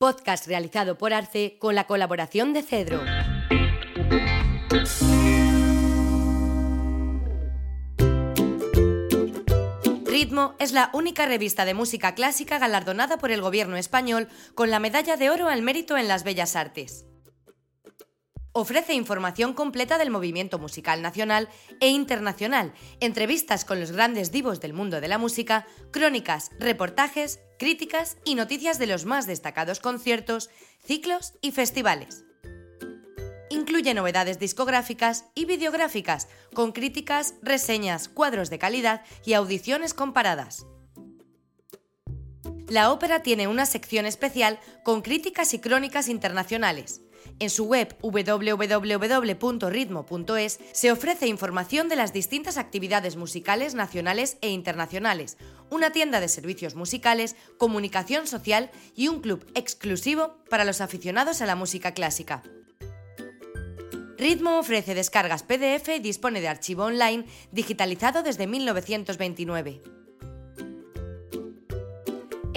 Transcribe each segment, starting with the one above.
Podcast realizado por Arce con la colaboración de Cedro. Ritmo es la única revista de música clásica galardonada por el gobierno español con la medalla de oro al mérito en las bellas artes. Ofrece información completa del movimiento musical nacional e internacional, entrevistas con los grandes divos del mundo de la música, crónicas, reportajes, críticas y noticias de los más destacados conciertos, ciclos y festivales. Incluye novedades discográficas y videográficas, con críticas, reseñas, cuadros de calidad y audiciones comparadas. La ópera tiene una sección especial con críticas y crónicas internacionales. En su web www.ritmo.es se ofrece información de las distintas actividades musicales nacionales e internacionales, una tienda de servicios musicales, comunicación social y un club exclusivo para los aficionados a la música clásica. Ritmo ofrece descargas PDF y dispone de archivo online digitalizado desde 1929.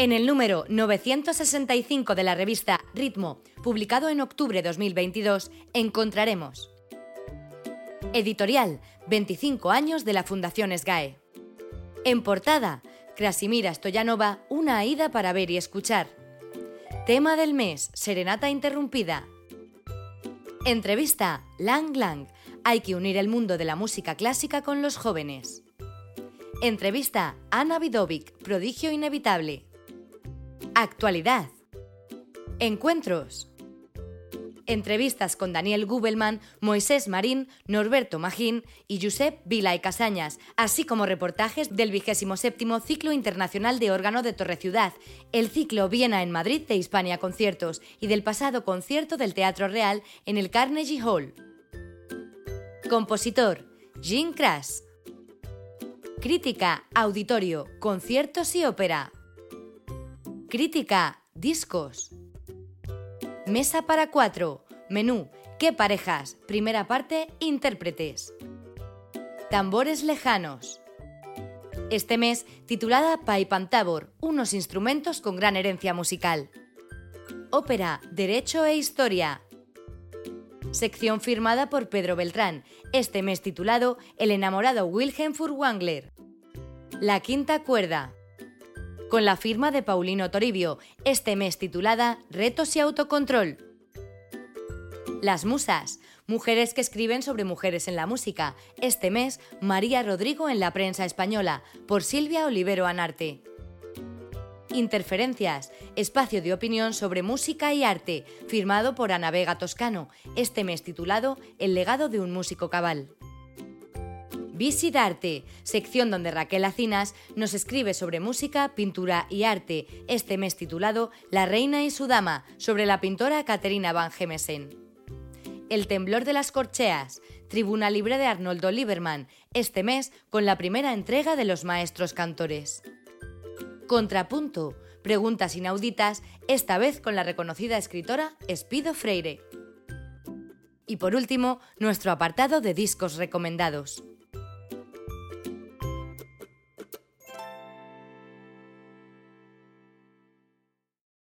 En el número 965 de la revista Ritmo, publicado en octubre de 2022, encontraremos Editorial 25 años de la Fundación SGAE. En portada, Krasimira Stoyanova, Una aida para ver y escuchar. Tema del mes, Serenata interrumpida. Entrevista, Lang Lang. Hay que unir el mundo de la música clásica con los jóvenes. Entrevista, Ana Vidovic, Prodigio Inevitable. Actualidad. Encuentros. Entrevistas con Daniel Gubelman, Moisés Marín, Norberto Magín y Josep Vila y Casañas, así como reportajes del 27 Ciclo Internacional de Órgano de Torre Ciudad, el ciclo Viena en Madrid de Hispania Conciertos y del pasado concierto del Teatro Real en el Carnegie Hall. Compositor, Jean Kras. Crítica, auditorio, conciertos y ópera. Crítica, discos. Mesa para cuatro. Menú, ¿qué parejas? Primera parte, intérpretes. Tambores lejanos. Este mes, titulada Paipantabor, unos instrumentos con gran herencia musical. Ópera, Derecho e Historia. Sección firmada por Pedro Beltrán, este mes titulado El enamorado Wilhelm Furwangler. La quinta cuerda con la firma de Paulino Toribio, este mes titulada Retos y Autocontrol. Las Musas, mujeres que escriben sobre mujeres en la música, este mes María Rodrigo en la prensa española, por Silvia Olivero Anarte. Interferencias, espacio de opinión sobre música y arte, firmado por Ana Vega Toscano, este mes titulado El legado de un músico cabal. Visidarte, sección donde Raquel Acinas nos escribe sobre música, pintura y arte, este mes titulado La reina y su dama, sobre la pintora Caterina Van Gemesen. El temblor de las corcheas, Tribuna Libre de Arnoldo Lieberman, este mes con la primera entrega de los maestros cantores. Contrapunto, preguntas inauditas, esta vez con la reconocida escritora Espido Freire. Y por último, nuestro apartado de discos recomendados.